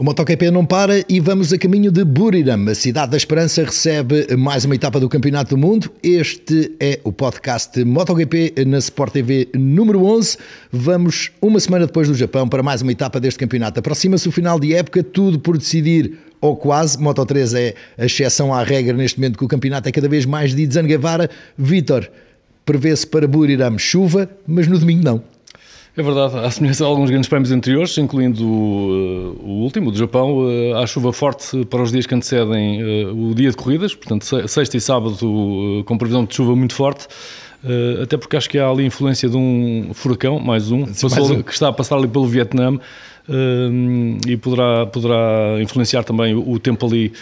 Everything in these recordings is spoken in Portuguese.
O MotoGP não para e vamos a caminho de Buriram. A cidade da Esperança recebe mais uma etapa do Campeonato do Mundo. Este é o podcast MotoGP na Sport TV número 11. Vamos uma semana depois do Japão para mais uma etapa deste campeonato. Aproxima-se o final de época, tudo por decidir ou quase. Moto 3 é a exceção à regra neste momento que o campeonato é cada vez mais de Zanguevara. Vitor, prevê-se para Buriram chuva, mas no domingo não. É verdade, há semelhança a alguns grandes prémios anteriores, incluindo uh, o último, o do Japão, uh, há chuva forte para os dias que antecedem uh, o dia de corridas, portanto, sexta e sábado com previsão de chuva muito forte. até porque acho que há ali influência de um furacão, mais um, Sim, mais um. que está a passar ali pelo Vietnã e poderá, poderá influenciar também o, tempo ali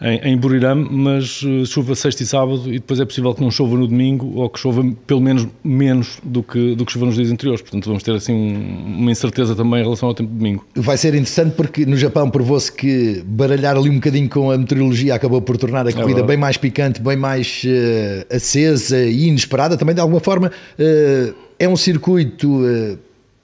em, em Buriram, mas uh, chuva sexta e sábado e depois é possível que não chova no domingo ou que chova pelo menos menos do que, do que chova nos dias anteriores. Portanto, vamos ter assim um, uma incerteza também em relação ao tempo de domingo. Vai ser interessante porque no Japão provou-se que baralhar ali um bocadinho com a meteorologia acabou por tornar a é corrida é bem mais picante, bem mais uh, acesa e inesperada. Também de alguma forma uh, é um circuito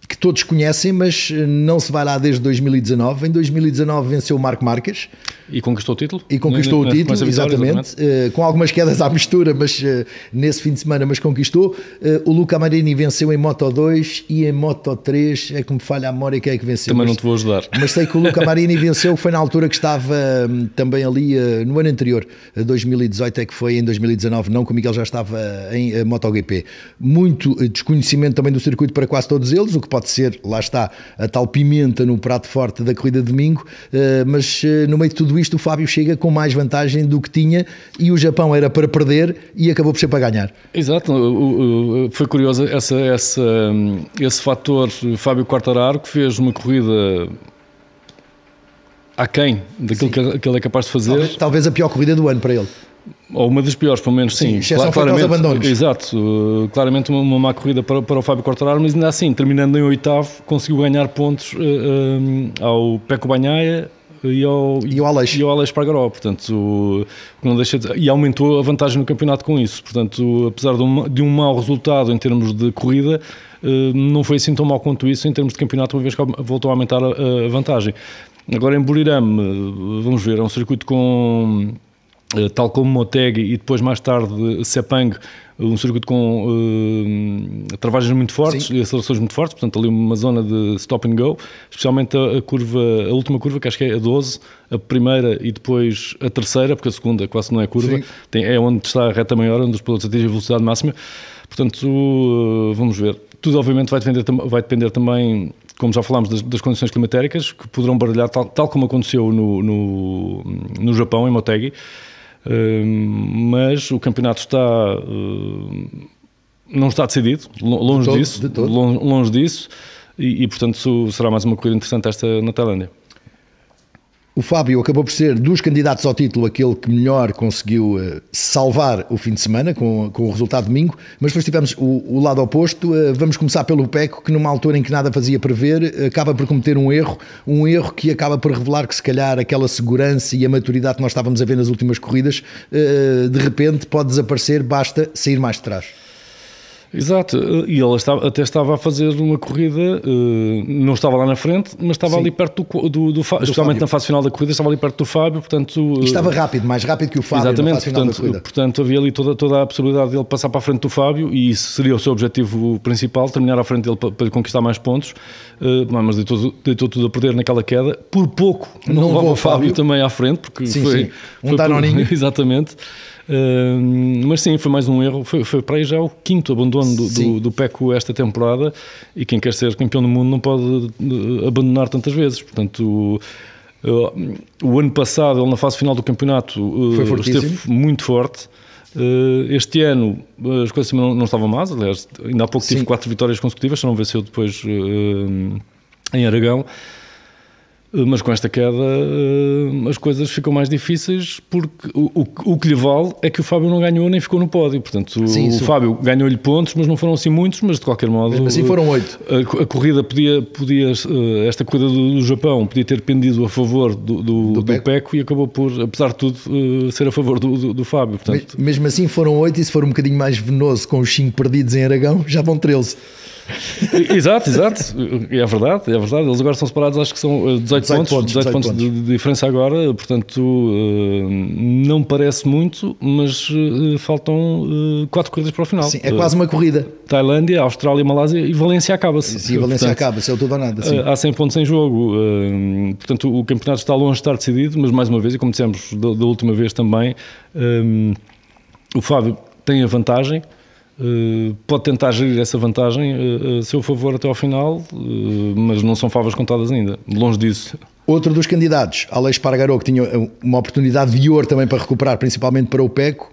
que todos conhecem, mas eh, não se vai lá desde 2019. Em 2019 venceu o Marco Marques. E conquistou o título? E conquistou o título, vitória, exatamente. exatamente. Uh, com algumas quedas à mistura, mas uh, nesse fim de semana, mas conquistou. Uh, o Luca Marini venceu em Moto 2 e em Moto 3, é que me falha a memória quem é que venceu. Também mas, não te vou ajudar. Mas sei que o Luca Marini venceu, foi na altura que estava um, também ali no ano anterior, 2018 é que foi, em 2019 não, que o Miguel já estava em MotoGP. Muito desconhecimento também do circuito para quase todos eles, o que pode pode ser, lá está, a tal pimenta no prato forte da corrida de domingo, eh, mas eh, no meio de tudo isto o Fábio chega com mais vantagem do que tinha e o Japão era para perder e acabou por ser para ganhar. Exato, foi curioso essa, essa, esse fator Fábio Quartararo que fez uma corrida aquém daquilo que ele é capaz de fazer. Talvez, talvez a pior corrida do ano para ele ou uma das piores, pelo menos, sim. sim claramente, abandonos. Exato, uh, claramente uma, uma má corrida para, para o Fábio Quartararo, mas ainda assim, terminando em oitavo, conseguiu ganhar pontos uh, um, ao Peco Banhaia e ao, e ao Aleix, e ao Aleix Pargaró, portanto, não deixa de, e aumentou a vantagem no campeonato com isso, portanto, apesar de um, de um mau resultado em termos de corrida, não foi assim tão mau quanto isso em termos de campeonato, uma vez que voltou a aumentar a, a vantagem. Agora em Buriram, uh, vamos ver, é um circuito com eh, tal como Motegi e depois mais tarde Sepang, um circuito com uh, travagens muito fortes Sim. e acelerações muito fortes, portanto ali uma zona de stop and go, especialmente a, a, curva, a última curva, que acho que é a 12, a primeira e depois a terceira, porque a segunda quase não é curva, tem, é onde está a reta maior, onde os pilotos atingem a velocidade máxima, portanto uh, vamos ver. Tudo obviamente vai depender, vai depender também como já falámos, das, das, condições climatéricas, que poderão baralhar, tal, tal como aconteceu no, no, no Japão, em Motegi, mas o campeonato está não está decidido, longe de todo, disso, de longe, longe, disso, e, e, portanto será mais uma corrida interessante esta na Tailândia. O Fábio acabou por ser dos candidatos ao título aquele que melhor conseguiu uh, salvar o fim de semana com, com o resultado de domingo, mas depois tivemos o, o lado oposto. Uh, vamos começar pelo Peco, que numa altura em que nada fazia prever, acaba por cometer um erro, um erro que acaba por revelar que se calhar aquela segurança e a maturidade que nós estávamos a ver nas últimas corridas, de repente pode desaparecer, basta sair mais de trás. Exato, e ele estava, até estava a fazer uma corrida, eh, não estava lá na frente, mas estava Sim. ali perto do, do, do, Fábio, especialmente na fase final da corrida, estava ali perto do Fábio, portanto... E estava rápido, mais rápido que o Fábio exatamente, na fase portanto, final da corrida. Portanto, havia ali toda, toda a possibilidade dele passar para a frente do Fábio e isso seria o seu objetivo principal, terminar à frente dele para, para conquistar mais pontos, eh, mas deitou, deitou tudo a perder naquela queda, por pouco não, não o Fábio, Fábio também à frente, porque sim, foi... Sim. Um foi danoninho. Por, exatamente mas sim, foi mais um erro. Foi, foi para aí já o quinto abandono do, do, do, PECO esta temporada. E quem quer ser campeão do mundo não pode uh, abandonar tantas vezes. Portanto, uh, o ano passado, ele na fase final do campeonato, uh, esteve muito forte. este ano as coisas não, não estavam más, aliás, ainda há pouco tive quatro vitórias consecutivas, só não venceu depois em Aragão. Mas com esta queda eh, as coisas ficam mais difíceis porque o, o, o, que lhe vale é que o Fábio não ganhou nem ficou no pódio. Portanto, Sim, o, Fábio ganhou-lhe pontos, mas não foram assim muitos, mas de qualquer modo. Mesmo assim foram oito. A, a, corrida podia, podia, eh, esta corrida do, do Japão podia ter pendido a favor do, do, do, Peco. Peco. e acabou por, apesar de tudo, eh, ser a favor do, do, Fábio. Portanto, mesmo assim foram oito e se for um bocadinho mais venoso com os cinco perdidos em Aragão, já vão 13. exato, exato. É verdade, é verdade. Eles agora são separados, acho que são 18, 18 pontos, pontos, 18, 18 pontos, pontos. De, diferença agora, portanto, não parece muito, mas faltam quatro corridas para o final. Sim, é quase uma corrida. Tailândia, Austrália, Malásia e Valência acaba-se. Sim, Valência acaba-se, é o tudo ou nada. Sim. Há 100 pontos em jogo, portanto, o campeonato está longe de estar decidido, mas mais uma vez, e como dissemos da, da última vez também, o Fábio tem a vantagem, pode tentar gerir essa vantagem uh, a seu favor até ao final, mas não são favas contadas ainda, longe disso. Outro dos candidatos, Aleix Pargaró, que tinha uma oportunidade de ouro também para recuperar, principalmente para o PECO,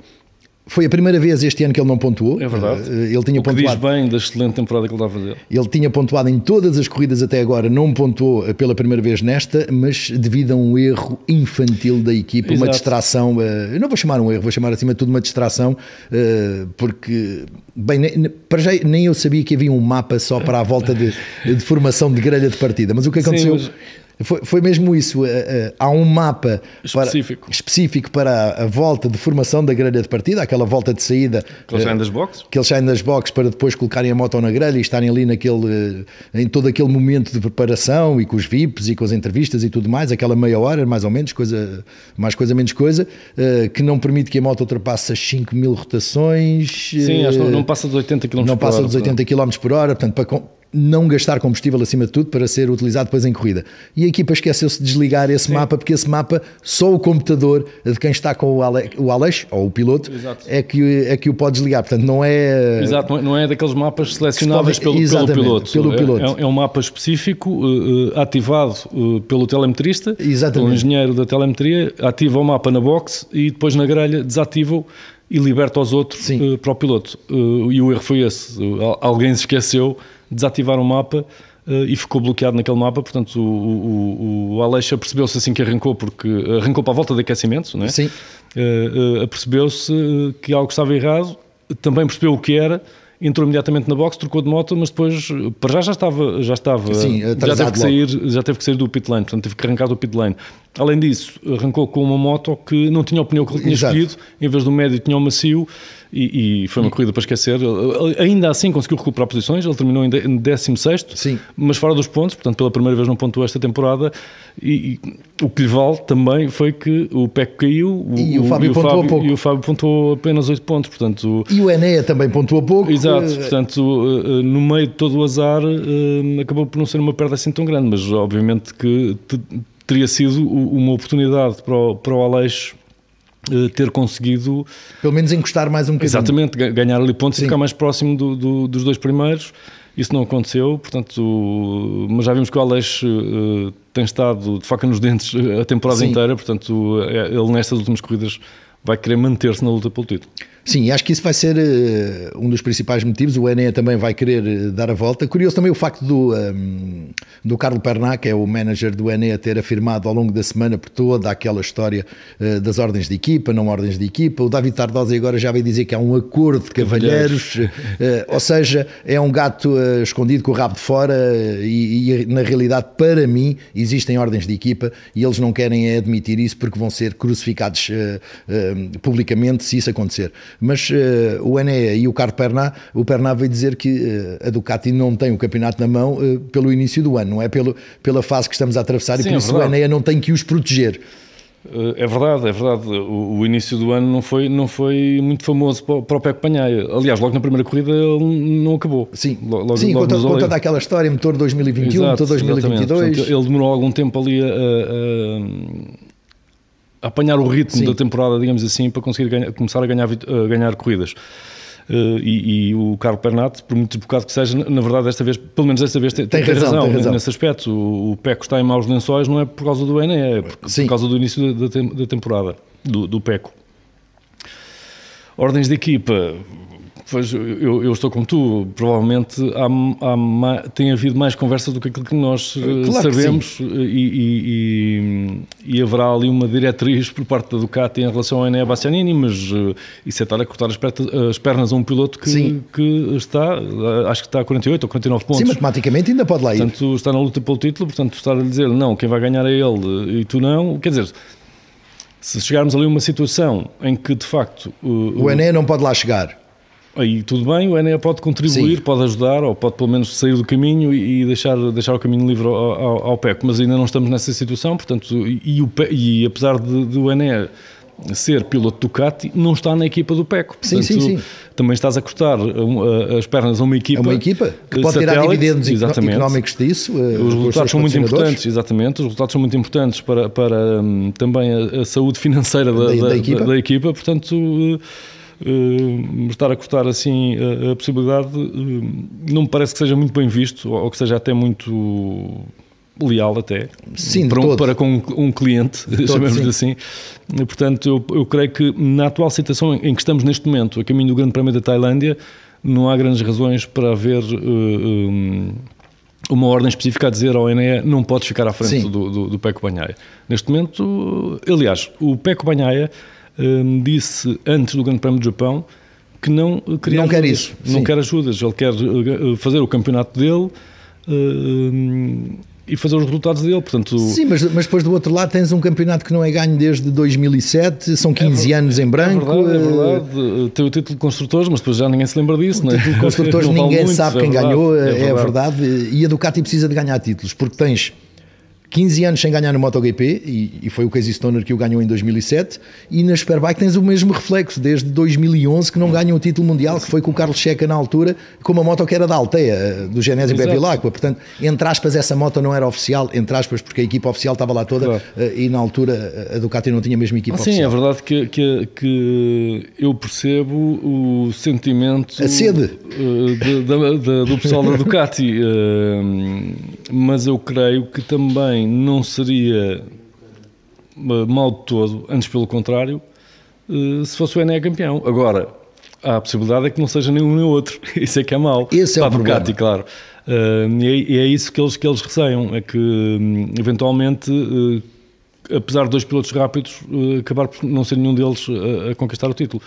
foi a primeira vez este ano que ele não pontuou. É verdade. Eh, ele tinha o que pontuado. diz bem da excelente temporada que ele está a fazer. Ele tinha pontuado em todas as corridas até agora, não pontuou pela primeira vez nesta, mas devido a um erro infantil da equipa, Exato. uma distração. Eh, eu não vou chamar um erro, vou chamar acima de tudo uma distração, eh, porque, bem, para já nem eu sabia que havia um mapa só para a volta de, de formação de grelha de partida. Mas o que aconteceu. Sim, mas foi, foi mesmo isso. Eh, eh, há um mapa específico. Para, específico para a volta de formação da grelha de partida, aquela volta de saída. Que eles saem das boxes? Que eles saem das boxes para depois colocarem a moto na grelha e estarem ali naquele, eh, em todo aquele momento de preparação e com os VIPs e com as entrevistas e tudo mais, aquela meia hora, mais ou menos, coisa, mais coisa, menos coisa, que não permite que a moto ultrapasse as 5 mil rotações. Sim, que não passa dos 80 km por hora. Não passa dos 80 km por hora, portanto, para não gastar combustível acima de tudo para ser utilizado depois em corrida. E a equipa esqueceu-se de desligar esse Sim. mapa, porque esse mapa, só o computador de quem está com o, Ale, o Aleix, ou o piloto, é que, é que o pode desligar. Portanto, não é. Exato, não é daqueles mapas selecionáveis pelo, pelo, piloto. Pelo é, piloto. É, é, um mapa específico, uh, ativado uh, pelo telemetrista, Exatamente. pelo engenheiro da telemetria, ativa o mapa na box e depois na grelha desativa-o e liberta os outros uh, para o piloto. e o erro foi esse. alguém se esqueceu desativar o mapa uh, e ficou bloqueado naquele mapa. Portanto, o, o, o Aleixo percebeu-se assim que arrancou, porque arrancou para a volta de aquecimento, não é? Sim. Uh, uh, percebeu-se que algo estava errado, também percebeu o que era entrou imediatamente na box, trocou de moto, mas depois, para já já estava, já estava, Sim, já teve que sair, já teve que sair do pit lane, portanto teve que arrancar do pit lane. Além disso, arrancou com uma moto que não tinha o pneu que ele tinha Exato. escolhido, em vez do médio tinha o macio e, e foi uma corrida para esquecer. Ainda assim conseguiu recuperar posições, ele terminou em 16, Sim. mas fora dos pontos, portanto pela primeira vez não pontuou esta temporada. E, e o que lhe vale também foi que o PEC caiu o, e o, Fábio, o pontuou Fábio, pouco. E o Fábio pontuou apenas 8 pontos. Portanto, e o Enea também pontuou pouco. Exato, portanto no meio de todo o azar acabou por não ser uma perda assim tão grande, mas obviamente que teria sido uma oportunidade para o, para o Aleixo eh, ter conseguido pelo menos encostar mais um bocadinho exatamente, ganhar ali pontos Sim. e ficar mais próximo do, do, dos dois primeiros isso não aconteceu, portanto, mas já vimos que o Aleixo uh, tem estado de faca nos dentes a temporada Sim. inteira, portanto, ele nestas últimas corridas vai querer manter-se na luta pelo título. Sim, acho que isso vai ser uh, um dos principais motivos. O Enea também vai querer uh, dar a volta. Curioso também o facto do, um, ehm, do Carlo Pernat, que é o manager do Enea, ter afirmado ao longo da semana por toda aquela história uh, das ordens de equipa, não ordens de equipa. O David Tardosa agora já veio dizer que há um acordo de cavalheiros, ou seja, é um gato escondido com o rabo de fora e, e, na realidade, para mim, existem ordens de equipa e eles não querem admitir isso porque vão ser crucificados publicamente se isso acontecer mas uh, o Enea e o Carlo Pernat, o Pernat veio dizer que uh, a Ducati não tem o campeonato na mão uh, pelo início do ano, não é pelo, pela fase que estamos a atravessar Sim, e por é isso verdade. o Enea não tem que os proteger. É verdade, é verdade. O, o, início do ano não foi, não foi muito famoso para, para o Peco Panhaia. Aliás, logo na primeira corrida ele não acabou. Sim, logo, Sim logo conta, conta daquela história, motor 2021, Exato, motor 2022. Portanto, ele demorou algum tempo ali a, a apanhar o ritmo Sim. da temporada, digamos assim, para conseguir ganhar, começar a ganhar, a ganhar corridas. Uh, e, e, o Carlos Pernat, por muito desbocado que seja, na verdade, desta vez, pelo menos desta vez, tem, tem, razão, razão, tem razão, nesse aspecto. O, o Peco está em maus lençóis, não é por causa do ENE, é por, por causa do início da, da, da temporada, do, do Peco. Ordens de equipa, Pois, eu, eu, estou como tu, provavelmente há, há, tem havido mais conversas do que aquilo que nós eh, claro sabemos. que e, e, e, e, haverá ali uma diretriz por parte da Ducati em relação ao Enea Bastianini, mas isso é estar a cortar as, as, pernas a um piloto que, que está, eh, acho que está a 48 ou 49 pontos. Sim, matematicamente ainda pode lá ir. Portanto, está na luta pelo título, portanto, estar a dizer não, quem vai ganhar é ele e tu não, quer dizer se chegarmos ali a uma situação em que de facto o, o Enea não pode lá chegar Aí tudo bem, o Enea pode contribuir, Sim. pode ajudar, ou pode pelo menos sair do caminho e deixar, deixar o caminho livre ao, ao, ao PEC, mas ainda não estamos nessa situação, portanto, e, o, e apesar de, do Enea ser piloto Ducati, não está na equipa do PECO. Portanto, sim, sim, sim. Também estás a cortar as pernas a uma equipa. É uma equipa que pode tirar dividendos exatamente. económicos disso. Eh, os resultados são muito importantes, exatamente. Os resultados são muito importantes para, para um, também a, a, saúde financeira da, da, da, equipa. da equipa. Portanto, uh, estar a cortar assim a, a possibilidade uh, não me parece que seja muito bem visto ou, ou que seja até muito leal até sim, para, um, para com um cliente, chamemos-lhe assim. Portanto, eu, eu creio que na atual situação em que estamos neste momento, a caminho do Grande Prémio da Tailândia, não há grandes razões para haver uh, um, uma ordem específica a dizer ao ENE não podes ficar à frente sim. do, do, do Peco Banhaia. Neste momento, aliás, o Peco Banhaia um, disse antes do Grande Prémio do Japão que não queria não quer isso, não sim. quer ajudas, ele quer uh, fazer o campeonato dele. Uh, e fazer os resultados dele. Portanto, Sim, mas, mas depois do outro lado tens um campeonato que não é ganho desde 2007, são 15 é, anos em branco. É verdade, é verdade. Tem o título de construtores, mas depois já ninguém se lembra disso. O título de construtores ninguém muito, sabe é quem verdade, ganhou, é, é verdade. E a Ducati precisa de ganhar títulos, porque tens 15 anos sem ganhar no MotoGP, e, e foi o Casey Stoner que o ganhou em 2007, e na Superbike tens o mesmo reflexo, desde 2011 que não ganham o título mundial, que foi com o Carlos Checa na altura, com uma moto que era da Altea, eh, do Genésio Bevilacqua, portanto, entre aspas, essa moto não era oficial, entre aspas, porque a equipa oficial estava lá toda, claro. Eh, e na altura a Ducati não tinha a mesma equipa ah, oficial. Sim, é verdade que, que, que, eu percebo o sentimento... A sede. Eh, de, de, de, do pessoal da Ducati, mas eu creio que também não seria eh, mal de todo, antes pelo contrário, eh, se fosse o Ené campeão. Agora, há a possibilidade é que não seja nenhum nem outro. Isso é que é mau. Esse é o Ducati, claro. Uh, e, é, e, é, isso que eles, que eles receiam, é que hum, eventualmente, apesar de dois pilotos rápidos, acabar por não ser nenhum deles a conquistar o título.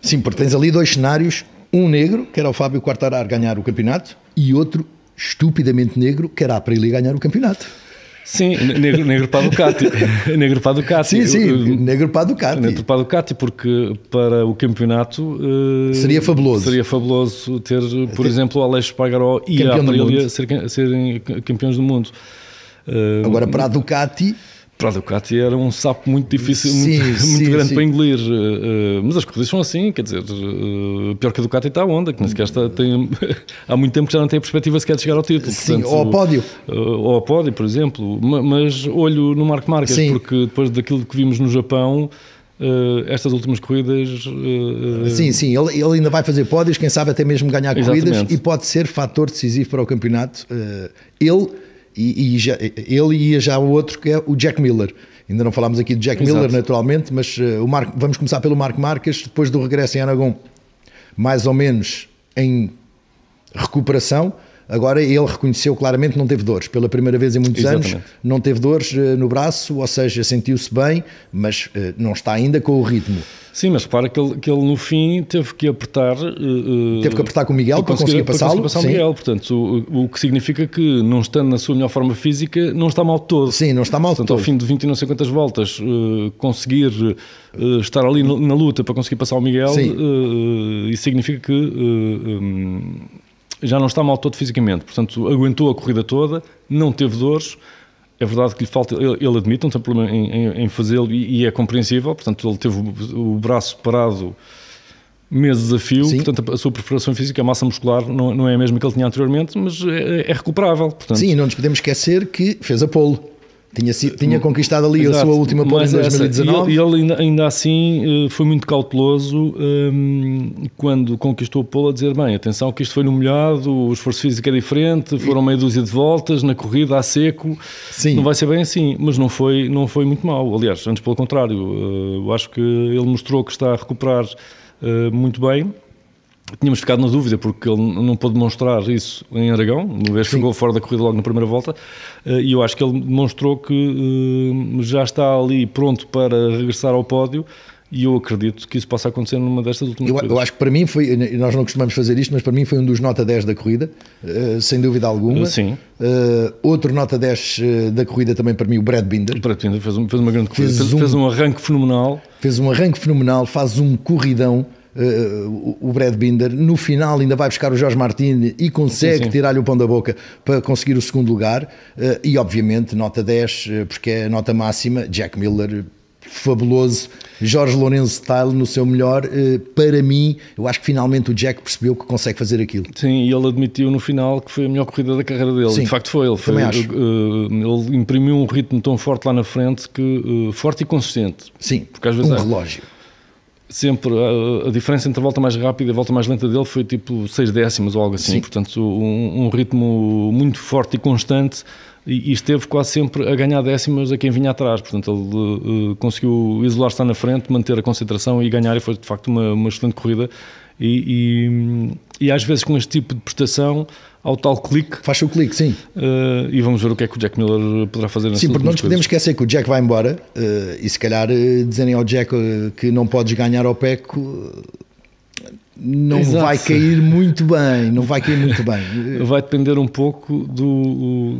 Sim, porque tens ali dois cenários, um negro, que era o Fábio Quartararo ganhar o campeonato, e outro estupidamente negro que era para ele ganhar o campeonato. Sim, negro, negro para a Ducati. negro para a Ducati. Sim, sim, negro para a Ducati. Negro para a Ducati, porque para o campeonato uh, seria fabuloso. Seria fabuloso ter, por exemplo, o Aleixo Pagaró e a Aprilia ser, serem campeões do mundo. Uh, Agora, para a Ducati para a Ducati era um sapo muito difícil, sim, muito, sim, muito grande sim. para engolir. Uh, mas as corridas são assim, quer dizer, uh, pior que a Ducati está a onda, que nem sequer está, tem, há muito tempo que já não tem a perspectiva sequer de chegar ao título. Sim, portanto, ou ao pódio. Uh, ou ao pódio, por exemplo. Mas olho no Marco Marques, porque depois daquilo que vimos no Japão. Uh, estas últimas corridas. Uh, sim, sim, ele, ele, ainda vai fazer pódios, quem sabe até mesmo ganhar Exatamente. corridas e pode ser fator decisivo para o campeonato. Uh, ele e, e já, ele ia já o outro que é o Jack Miller. Ainda não falámos aqui de Jack Exato. Miller, naturalmente, mas uh, o Marco, vamos começar pelo Marco Marques, depois do regresso em Aragão, mais ou menos em recuperação. Agora ele reconheceu claramente que não teve dores. Pela primeira vez em muitos Exatamente. anos, não teve dores uh, no braço, ou seja, sentiu-se bem, mas uh, não está ainda com o ritmo. Sim, mas repara que ele, que ele no fim teve que apertar. Uh, teve que apertar com o Miguel para conseguir, conseguir passá-lo. Passar o Miguel, portanto, o, o, que significa que, não estando na sua melhor forma física, não está mal todo. Sim, não está mal portanto, todo. ao fim de 20 e não sei quantas voltas, uh, conseguir uh, estar ali na, na, luta para conseguir passar o Miguel, isso significa que um, já não está mal todo fisicamente. Portanto, aguentou a corrida toda, não teve dores é verdade que lhe falta, ele, ele admite, não tem problema em, em, em fazê-lo e, e, é compreensível, portanto ele teve o, o braço parado meses a fio, Sim. portanto a sua preparação física, a massa muscular não, não é a mesma que ele tinha anteriormente, mas é, é recuperável. Portanto. Sim, não nos podemos esquecer que fez a polo. Tinha, tinha conquistado ali Exato, a sua última pole em 2019. E ele, ainda, ainda, assim eh, foi muito cauteloso um, quando conquistou a pole a dizer, bem, atenção que isto foi no molhado, o esforço físico é diferente, foram meia dúzia de voltas, na corrida a seco, Sim. não vai ser bem assim, mas não foi, não foi muito mal, aliás, antes pelo contrário, eh, eu acho que ele mostrou que está a recuperar eh, muito bem, Tínhamos ficado na dúvida porque ele não pôde demonstrar isso em Aragão, uma vez ficou fora da corrida logo na primeira volta, eh, e eu acho que ele demonstrou que eh, já está ali pronto para regressar ao pódio. E eu acredito que isso possa acontecer numa destas últimas eu, corridas. Eu acho que para mim foi, nós não costumamos fazer isto, mas para mim foi um dos nota 10 da corrida, eh, sem dúvida alguma. Sim. Uh, outro nota 10 da corrida também para mim, o Brad Binder. O Brad Binder fez, fez uma grande corrida, fez, fez, um, fez um arranque fenomenal. Fez um arranque fenomenal, faz um corridão uh, o Brad Binder. No final ainda vai buscar o Jorge Martins e consegue tirar-lhe o pão da boca para conseguir o segundo lugar. Uh, e obviamente nota 10, porque é a nota máxima, Jack Miller fabuloso, Jorge Lourenço style no seu melhor. Para mim, eu acho que finalmente o Jack percebeu que consegue fazer aquilo. Sim, e ele admitiu no final que foi a melhor corrida da carreira dele. Sim, de facto foi. Ele, foi, acho. ele imprimiu um ritmo tão forte lá na frente que forte e consistente. Sim, porque às vezes um relógio sempre a, a, diferença entre a volta mais rápida e a volta mais lenta dele foi tipo 6 décimos ou algo assim, Sim. portanto um, um, ritmo muito forte e constante e, e, esteve quase sempre a ganhar décimas a quem vinha atrás, portanto ele uh, conseguiu isolar-se na frente, manter a concentração e ganhar e foi de facto uma, uma excelente corrida. E, e, e às vezes com este tipo de prestação ao tal clique. Faz o clique, sim. Uh, e vamos ver o que é que o Jack Miller poderá fazer Sim, porque não nos podemos esquecer que o Jack vai embora uh, e se calhar uh, dizerem ao Jack que não podes ganhar ao Peco não Exato. vai cair muito bem, não vai cair muito bem. Vai depender um pouco do,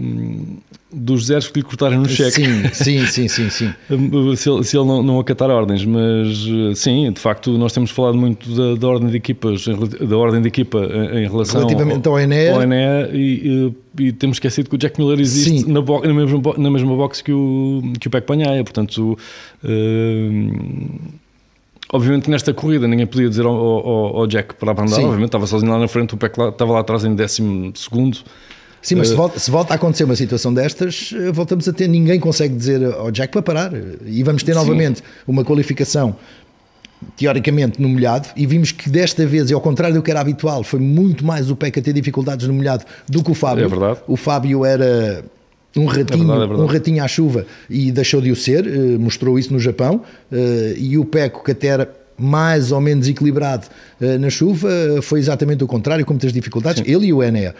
dos zeros que lhe cortarem no cheque. Sim, sim, sim, sim. sim. se, ele, se ele não, não, acatar ordens, mas sim, de facto, nós temos falado muito da, da ordem de equipas, da ordem de equipa em relação Relativamente ao, ao ao Enea e, e, temos esquecido que o Jack Miller existe na, bo, na, mesma, na mesma box que o, que o Peck Panhaia, portanto. Uh, Obviamente nesta corrida ninguém podia dizer ao, ao, ao Jack para abrandar, obviamente estava sozinho lá na frente, o Peck lá, estava lá atrás em décimo segundo, Sim, mas se eh, volta, se volta, a acontecer uma situação destas, eh, voltamos a ter, ninguém consegue dizer ao Jack para parar. E vamos ter Sim. novamente uma qualificação teoricamente no molhado e vimos que desta vez, e ao contrário do que era habitual, foi muito mais o PEC a ter dificuldades no molhado do que o Fábio. É verdade. O Fábio era um ratinho, é verdade, é verdade. um ratinho à chuva e deixou de o ser, eh, mostrou isso no Japão, e o Peco que até era mais ou menos equilibrado na chuva, foi exatamente o contrário, com muitas dificuldades, Sim. ele e o Enea.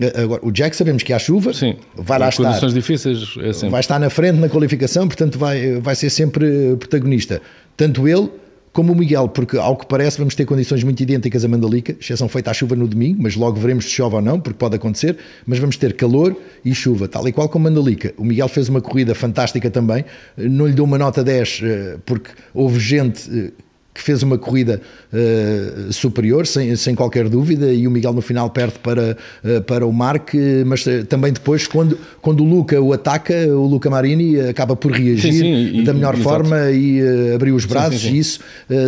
Eh, agora, o Jack sabemos que há chuva, Sim, vai lá estar. condições difíceis é sempre. Vai estar na frente na qualificação, portanto vai, vai ser sempre protagonista. Tanto ele como o Miguel, porque ao que parece vamos ter condições muito idênticas a Mandalica, exceção feita à chuva no domingo, mas logo veremos se chove ou não, porque pode acontecer, mas vamos ter calor e chuva, tal e qual como Mandalica. O Miguel fez uma corrida fantástica também, não lhe dou uma nota 10 eh, porque houve gente eh, que fez uma corrida uh, superior, sem, sem qualquer dúvida, e o Miguel no final perde para, uh, para o Mark, mas uh, também depois, quando, quando o Luca o ataca, o Luca Marini acaba por reagir sim, sim, e, da melhor forma e abrir os braços, sim, e isso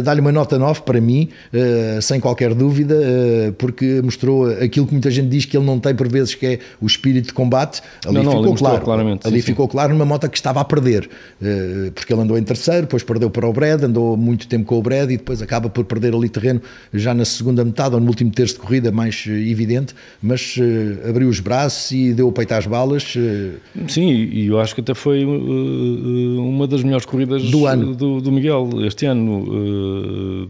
dá-lhe uma nota 9 para mim, sem qualquer dúvida, porque mostrou aquilo que muita gente diz que ele não tem por vezes, que é o espírito de combate. Ali não, ficou não, claro, claramente, ali ficou claro numa moto que estava a perder, porque ele andou em terceiro, depois perdeu para o Brad, andou muito tempo com o Brad e depois acaba por perder ali terreno já na segunda metade ou no último terço de corrida, mais eh, evidente, mas uh, abriu os braços e deu o peito às balas. Uh... Sim, e eu acho que até foi uh, uma das melhores corridas do ano do, do Miguel este ano.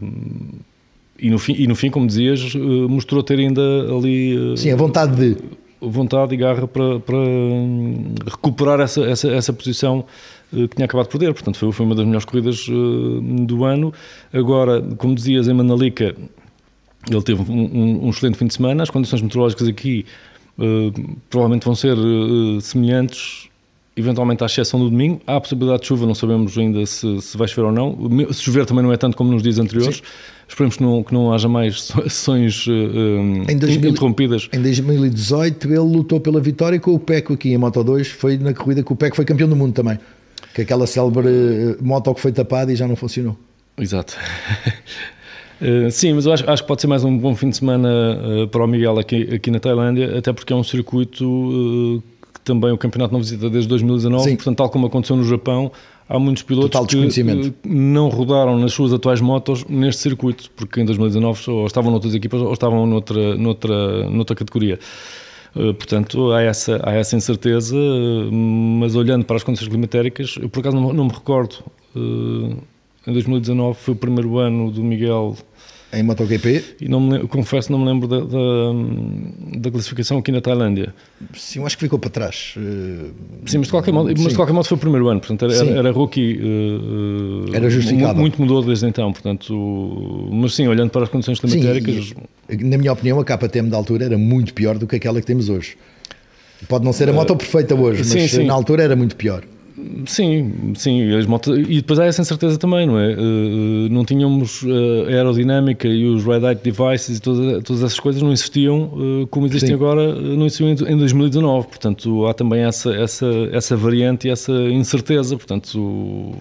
E no, fim, e no fim, como dizias, mostrou ter ainda ali. Sim, a vontade de vontade e garra para, para hum, recuperar essa, essa, essa posição que tinha acabado de perder. Portanto, foi, foi uma das melhores corridas uh, do ano. Agora, como dizias, em Manalica, ele teve um, um, um excelente fim de semana. As condições meteorológicas aqui uh, provavelmente vão ser uh, semelhantes, eventualmente à exceção do domingo. Há a possibilidade de chuva, não sabemos ainda se, se vai chover ou não. Se chover também não é tanto como nos dias anteriores. Sim. Esperemos que não, que não haja mais sessões em 2000, interrompidas. Em 2018 ele lutou pela vitória com o PECO aqui em Moto 2. Foi na corrida que o PECO foi campeão do mundo também que aquela célebre eh, moto que foi tapada e já não funcionou. Exato. Uh, sim, mas eu acho, acho, que pode ser mais um bom fim de semana uh, para o Miguel aqui, aqui na Tailândia, até porque é um circuito uh, que também o campeonato não visita desde 2019, sim. portanto, tal como aconteceu no Japão, há muitos pilotos que não rodaram nas suas atuais motos neste circuito, porque em 2019 ou estavam noutras equipas ou estavam noutra, noutra, noutra categoria. Eh, portanto, há essa, há essa incerteza, eh, mas olhando para as condições climatéricas, eu por acaso não, não me recordo, eh, em 2019 foi o primeiro ano do Miguel em MotoGP? E não me, confesso, não me lembro da, da, da, classificação aqui na Tailândia. Sim, acho que ficou para trás. Sim, mas de qualquer modo, mas de qualquer modo foi o primeiro ano, portanto era, era, era rookie. Uh, era justificado. Muito mudou desde então, portanto. Mas sim, olhando para as condições climatéricas. E, na minha opinião, a KTM da altura era muito pior do que aquela que temos hoje. Pode não ser a moto perfeita hoje, mas sim, sim. na altura era muito pior. Sim, sim, as motos, e depois há essa incerteza também, não é? Uh, não tínhamos uh, a aerodinâmica e os red-eye devices e todas, todas essas coisas não existiam como existem sim. agora, não existiam em, em 2019, portanto há também essa, essa, essa variante e essa incerteza, portanto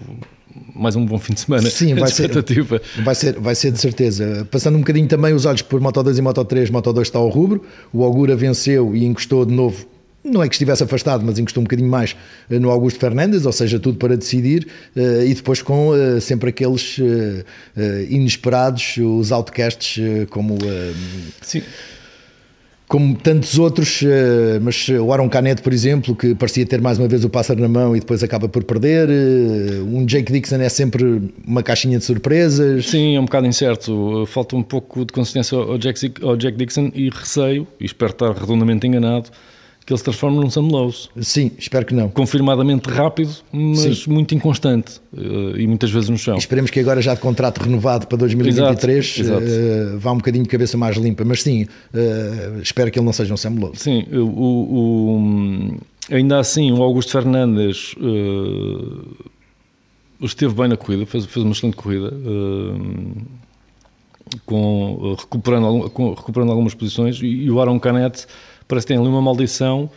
mais um bom fim de semana. Sim, vai ser, vai ser, vai ser de certeza. Passando um bocadinho também os olhos por Moto 2 e Moto 3, Moto 2 está ao rubro, o Augura venceu e encostou de novo não é que estivesse afastado, mas encostou um bocadinho mais eh, no Augusto Fernandes, ou seja, tudo para decidir, eh, e depois com eh, sempre aqueles inesperados, os outcasts, como. Sim como tantos outros, mas o Aaron Canet, por exemplo, que parecia ter mais uma vez o pássaro na mão e depois acaba por perder. Um Jake Dixon é sempre uma caixinha de surpresas. Sim, é um bocado incerto. Falta um pouco de consistência ao Jack, ao Jack Dixon e receio, e espero estar redondamente enganado, que ele se transforme num Sam Lowe. Sim, espero que não. Confirmadamente rápido, mas Sim. muito inconstante uh, e muitas vezes no chão. esperemos que agora já de contrato renovado para 2023 exato, exato. Uh, vá um bocadinho de cabeça mais limpa, mas sim, uh, espero que ele não seja um Sam Lowe. Sim, o, o, ainda assim o Augusto Fernandes esteve bem na corrida, fez, fez uma excelente corrida. Com, recuperando, com, recuperando algumas posições e, e o Aaron Canet parece que tem ali uma maldição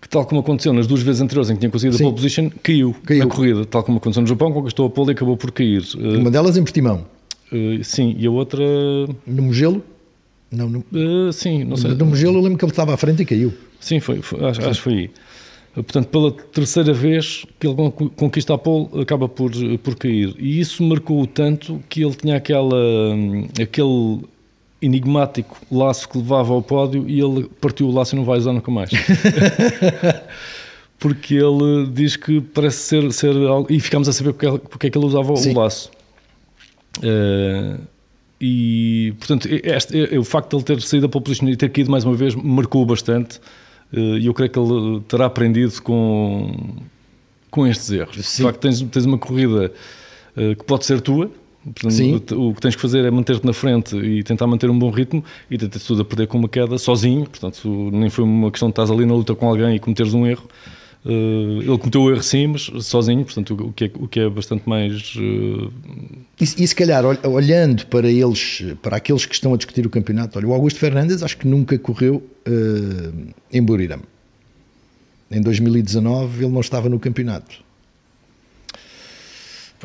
que, tal como aconteceu nas duas vezes anteriores em que tinha conseguido Sim. a pole position, caiu, caiu, na corrida, tal como aconteceu no Japão, conquistou a pole e acabou por cair. Uma delas em Portimão. Uh, sim, e a outra. No Mugello? Não, no... Uh, sim, não sei. No Mugello eu lembro que ele estava à frente e caiu. Sim, foi, foi acho, acho que foi aí. Portanto, pela terceira vez que ele conquista a pole, acaba por, por cair. E isso marcou tanto que ele tinha aquela, hum, aquele enigmático laço que levava ao pódio e ele partiu o laço e não vai usar nunca mais. porque ele diz que parece ser, ser algo. E ficámos a saber porque, porque é que ele usava Sim. o laço. Uh, e portanto, este, este, o facto de ele ter saído da pole position e ter caído mais uma vez marcou bastante. Uh, e eu creio que ele terá aprendido com, com estes erros. Sim. De facto, tens, tens uma corrida uh, que pode ser tua, Portanto. O, o, que tens que fazer é manter-te na frente e tentar manter um bom ritmo e ter tudo a perder com uma queda sozinho. Portanto, nem foi uma questão de estás ali na luta com alguém e cometeres um erro. Uh, ele cometeu o erro sim, mas sozinho, portanto, o que é, o que é bastante mais. Uh... E, e, se calhar, olhando para eles, para aqueles que estão a discutir o campeonato, olha, o Augusto Fernandes acho que nunca correu uh, em Buriram. Em 2019 ele não estava no campeonato.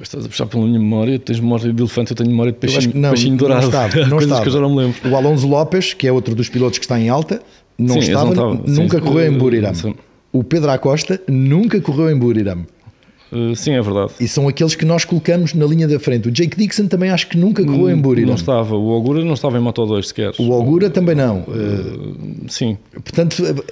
Pois estás a puxar pela minha memória, tens memória de elefante, eu tenho memória de peixinho, não, peixinho dourado. Não estava, não estava. que eu já não me lembro. O Alonso Lopes, que é outro dos pilotos que está em alta, não sim, estava, não nunca sim, correu em Buriram. Sim. O Pedro Acosta nunca correu em Buriram. Uh, sim, é verdade. E são aqueles que nós colocamos na linha da frente. O Jake Dixon também acho que nunca correu em Buriram. Não estava. O Augura não estava em Moto 2 sequer. O Augura também não. Uh, sim. Portanto,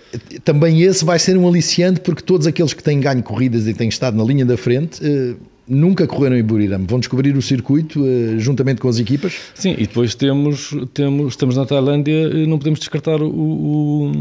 também esse vai ser um aliciante porque todos aqueles que têm ganho corridas e têm estado na linha da frente uh, nunca correram em Buriram. Vão descobrir o circuito uh, juntamente com as equipas? Sim, e depois temos, temos estamos na Tailândia e não podemos descartar o, o,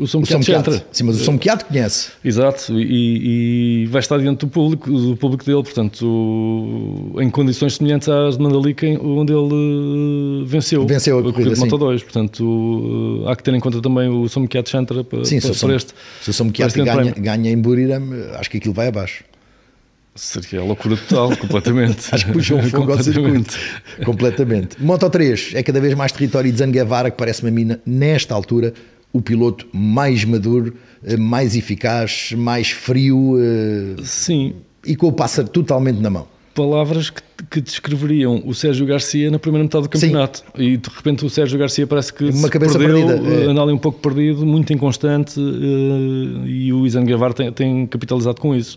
o Somkiat. Sim, mas o Somkiat conhece. Exato, e, e, vai estar diante do público, do público dele, portanto, em condições semelhantes às de Mandalika, onde ele venceu, venceu a, corrida, de Moto 2. Portanto, há que ter em conta também o Somkiat Chantra para, sim, para, se para este. Se o Somkiat ganha, ganha em Buriram, acho que aquilo vai abaixo. Seria loucura total, completamente. Acho que puxou um fogo ao circuito. completamente. Moto 3 é cada vez mais território de Zanguevara, que parece-me a mim, nesta altura, o piloto mais maduro, eh, mais eficaz, mais frio. Eh, Sim. E com o pássaro totalmente na mão. Palavras que, que descreveriam o Sérgio Garcia na primeira metade do campeonato. Sim. E de repente o Sérgio Garcia parece que uma cabeça perdeu, perdida. É. anda ali um pouco perdido, muito inconstante, e o Izan Guevara tem, tem capitalizado com isso.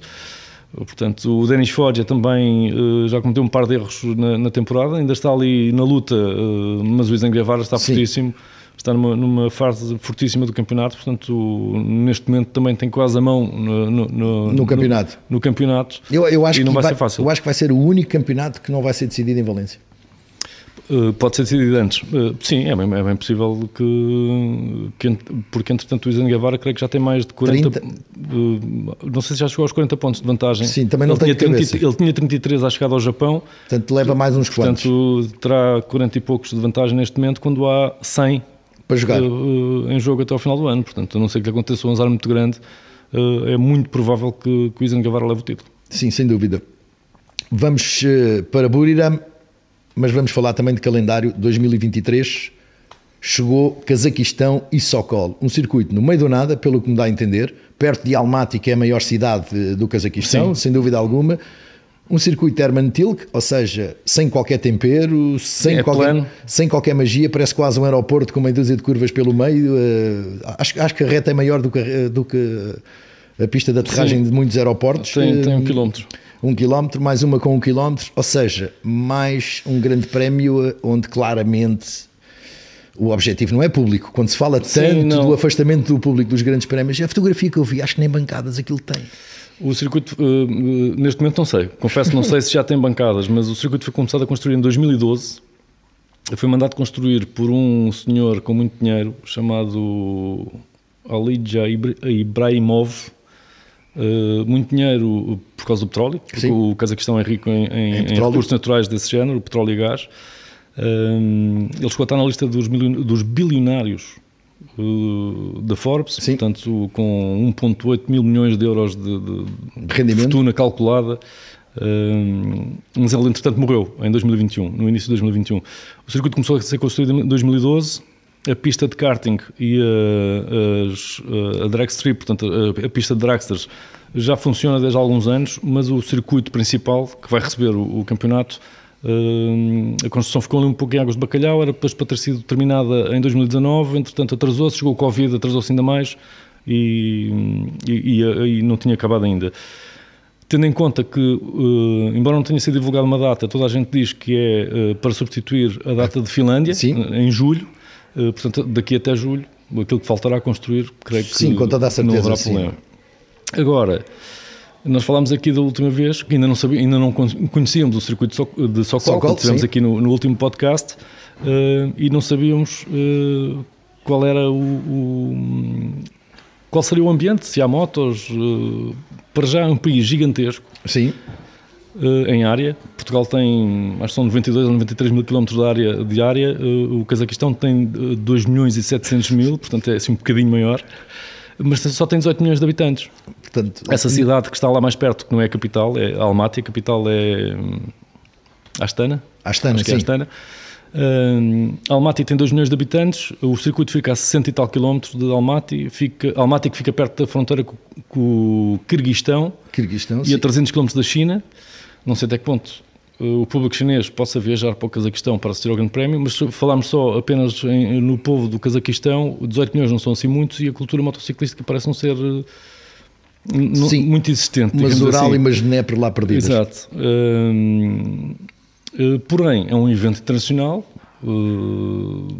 Portanto, o Denis Foggia também uh, já cometeu um par de erros na, na, temporada, ainda está ali na luta, uh, mas o Izan Guevara está Sim. fortíssimo, está numa, numa, fase fortíssima do campeonato, portanto, neste momento também tem quase a mão no, no, no, no campeonato. No, campeonato eu, eu acho e não vai, vai ser fácil. Eu acho que vai ser o único campeonato que não vai ser decidido em Valência. Uh, pode ser decidido antes. Uh, sim, é bem, é bem possível que, que, Porque, entretanto, o Izan Guevara creio que já tem mais de 40. Uh, eh, não sei se já chegou aos 40 pontos de vantagem. Sim, também não ele tem tinha 30, Ele tinha 33 à chegada ao Japão. Portanto, leva mais uns quantos. Portanto, terá 40 e poucos de vantagem neste momento, quando há 100 para jogar em jogo até ao final do ano. Portanto, a não ser que lhe aconteça um azar muito grande é muito provável que, que o Izan Guevara leve o título. Sim, sem dúvida. Vamos para Buriram, mas vamos falar também de calendário 2023. Chegou Cazaquistão e Sokol, um circuito no meio do nada, pelo que me dá a entender, perto de Almaty, que é a maior cidade do Cazaquistão, Sim. sem dúvida alguma. Um circuito Hermantilk, ou seja, sem qualquer tempero, sem, é qualquer, sem qualquer magia, parece quase um aeroporto com meia dúzia de curvas pelo meio. Uh, acho, acho que a reta é maior do que, do que a pista de aterragem Sim. de muitos aeroportos. Tem, tem um quilómetro. Um quilómetro, mais uma com um quilómetro, ou seja, mais um grande prémio onde claramente o objetivo não é público. Quando se fala tanto Sim, do afastamento do público dos grandes prémios, a fotografia que eu vi, acho que nem bancadas aquilo tem. O circuito, uh, neste momento não sei, confesso não sei se já tem bancadas, mas o circuito foi começado a construir em 2012. Foi mandado construir por um senhor com muito dinheiro chamado Alija Ibrahimov. Uh, muito dinheiro por causa do petróleo, porque Sim. o Cazaquistão é rico em, em, em recursos naturais desse género, petróleo e gás. Uh, ele chegou a estar na lista dos, dos bilionários uh, da Forbes, Sim. portanto, com 1,8 mil milhões de euros de, de, de rendimento. fortuna calculada. Uh, mas ele, entretanto, morreu em 2021, no início de 2021. O circuito começou a ser construído em 2012. A pista de karting e a, a, a drag strip, portanto, a, a pista de dragsters, já funciona desde há alguns anos, mas o circuito principal, que vai receber o, o campeonato, Uh, a construção ficou ali um pouco em águas de bacalhau, era depois para ter sido terminada em 2019, entretanto atrasou-se, chegou o Covid, atrasou-se ainda mais e, e, e, não tinha acabado ainda. Tendo em conta que, uh, embora não tenha sido divulgada uma data, toda a gente diz que é uh, para substituir a data de Finlândia, Sim. em julho, portanto daqui até julho, aquilo que faltará a construir, creio que sim, com toda a certeza, não haverá problema. Sim. Agora, nós falámos aqui da última vez, que ainda não, sabia, ainda não conhecíamos o circuito de Socol, que tivemos sim. aqui no, no, último podcast, uh, e não sabíamos uh, qual era o, o, qual seria o ambiente, se há motos. Uh, para já é um país gigantesco. Sim. Em área. Portugal tem, acho que são 92 ou 93 mil quilómetros de área, de área. o Cazaquistão tem 2 milhões e 700 mil, portanto é assim um bocadinho maior mas só tem 18 milhões de habitantes. Portanto, Essa cidade que está lá mais perto, que não é a capital, é Almaty, a capital é hum, Astana. Astana, Acho sim. É Astana. Uh, Almaty tem 2 milhões de habitantes, o circuito fica a 60 e tal quilómetros de Almaty, fica, Almaty que fica perto da fronteira com, com o Kirguistão, Kirguistão e sim. a 300 quilómetros da China. Não sei até que ponto o público chinês possa viajar para o Cazaquistão para assistir ao Grande Prémio, mas falámos só apenas em, no povo do Cazaquistão, 18 milhões não são assim muitos e a cultura motociclística parece não ser eh, Sim, muito existente. Mas Ural assim. e Magené por lá perdidas. Exato. Uh, porém, é um evento internacional. Uh,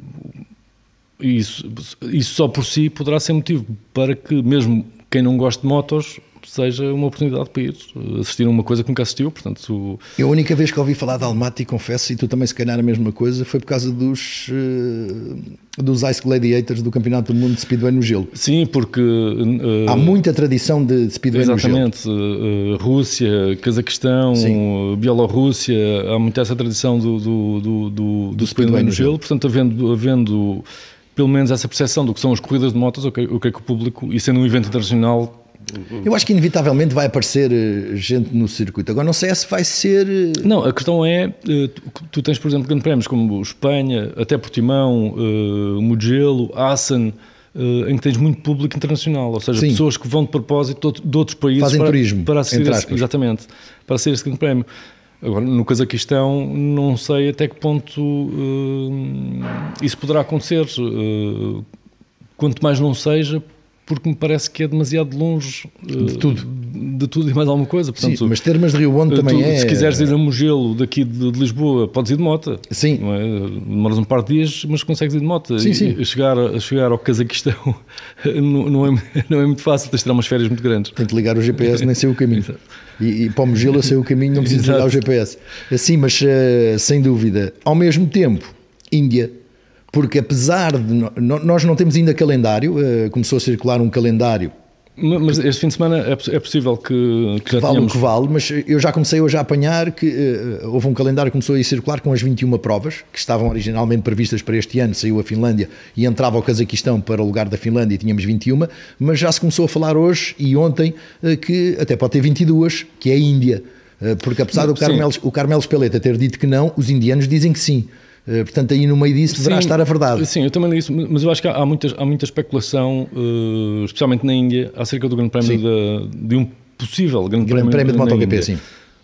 isso, isso só por si poderá ser motivo para que mesmo quem não gosta de motos seja uma oportunidade para ir assistir a uma coisa que nunca assistiu, portanto... Eu a única vez que ouvi falar de Almaty, confesso, e tu também se calhar a mesma coisa, foi por causa dos, uh, dos Ice Gladiators do Campeonato do Mundo de Speedway no gelo. Sim, porque... Uh, Há muita tradição de Speedway no gelo. Exatamente, uh, Rússia, Cazaquistão, Sim. Bielorrússia, há muita essa tradição do, do, do, do, do Speedway, no gelo, portanto havendo... havendo pelo menos essa percepção do que são as corridas de motos, o que, o que é que o público, e sendo um evento internacional, eu acho que inevitavelmente vai aparecer eh, gente no circuito. Agora não sei se vai ser. Eh, não, a questão é: eh, tu tens, por exemplo, grandes prémios como Espanha, até Portimão, Mugello, Assen. em que tens muito público internacional, ou seja, Sim. pessoas que vão de propósito de outros países Fazem para, turismo, para assistir esse, exatamente, para assistir esse grande prémio. Agora, no Cazaquistão, não sei até que ponto uh, isso poderá acontecer. Uh, quanto mais não seja, porque me parece que é demasiado longe de tudo, de tudo e mais alguma coisa. Portanto, Sim, mas Termas de Rio Onde também tu, é. Se quiseres ir a Mugelo daqui de, de, Lisboa, podes ir de moto. Sim. É? Demoras um par de dias, mas consegues ir de moto. Sim, sim. E, chegar, chegar ao Cazaquistão não, não, é, não é muito fácil, tens de tirar umas férias muito grandes. Tem que ligar o GPS, nem sei o caminho. E, e para o Mugelo eu sei o caminho, não preciso ligar o GPS. Assim, mas uh, sem dúvida. Ao mesmo tempo, Índia porque apesar de nós não temos ainda calendário, eh, começou a circular um calendário Mas este fim de semana é, é possível que, que já vale tenhamos... o que vale, mas eu já comecei hoje a apanhar que uh, houve um calendário que começou a circular com as 21 provas que estavam originalmente previstas para este ano, saiu a Finlândia e entrava o Cazaquistão para o lugar da Finlândia e tínhamos 21, mas já se começou a falar hoje e ontem uh, que até pode ter 22, que é a Índia. Porque apesar do Carmelo, o Carmelo Espeleta ter dito que não, os indianos dizem que sim. Uh, portanto, aí no meio disso deverá sim, estar a verdade. Sim, eu também li isso, mas eu acho que há, muitas, há muita especulação, uh, especialmente na Índia, acerca do Grande Prémio de, de, um possível Grande, grande Prémio, prémio de MotoGP. Sim.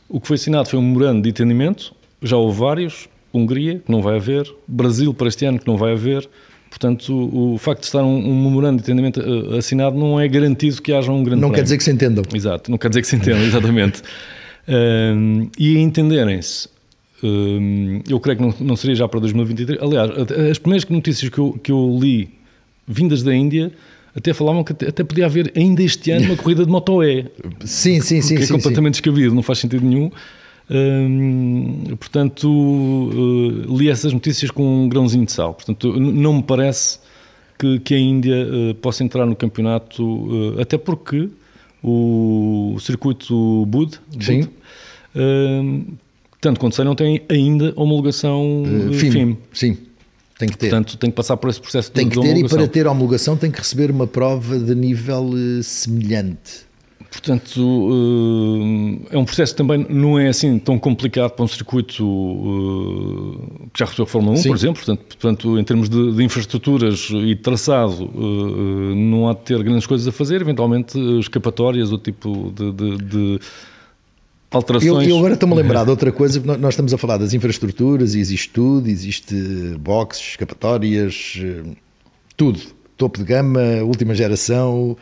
O que foi assinado foi um memorando de entendimento, já houve vários, Hungria, que não vai haver, Brasil para este ano, que não vai haver. Portanto, o, o facto de estar um, um, memorando de entendimento uh, assinado não é garantido que haja um grande Não prémio. quer dizer que se entendam. Exato, não quer dizer que se entendam, exatamente. e entenderem-se eu creio que não, não, seria já para 2023. Aliás, as primeiras notícias que eu, que eu li vindas da Índia até falavam que até podia haver ainda este ano uma corrida de Moto E. Sim, sim, sim. Que é sim, completamente sim. descabido, não faz sentido nenhum. Hum, portanto, uh, li essas notícias com um grãozinho de sal. Portanto, não me parece que, que a Índia uh, possa entrar no campeonato, uh, até porque o, o circuito Bud, Bud hum, tanto quanto sei, não tem ainda homologação uh, FIM. FIM. Sim, tem que ter. Portanto, tem que passar por esse processo tem de, que ter e para ter homologação tem que receber uma prova de nível uh, semelhante. Portanto, uh, é um processo que também não é assim tão complicado para um circuito uh, que já recebeu a Fórmula 1, Sim. por exemplo. Portanto, portanto, em termos de, de infraestruturas e traçado, não há de ter grandes coisas a fazer. Eventualmente, escapatórias ou tipo de, de, de alterações. Eu, eu agora estou-me a lembrar de outra coisa, nós estamos a falar das infraestruturas, e existe tudo, existe boxes, escapatórias, tudo. Topo de gama, última geração.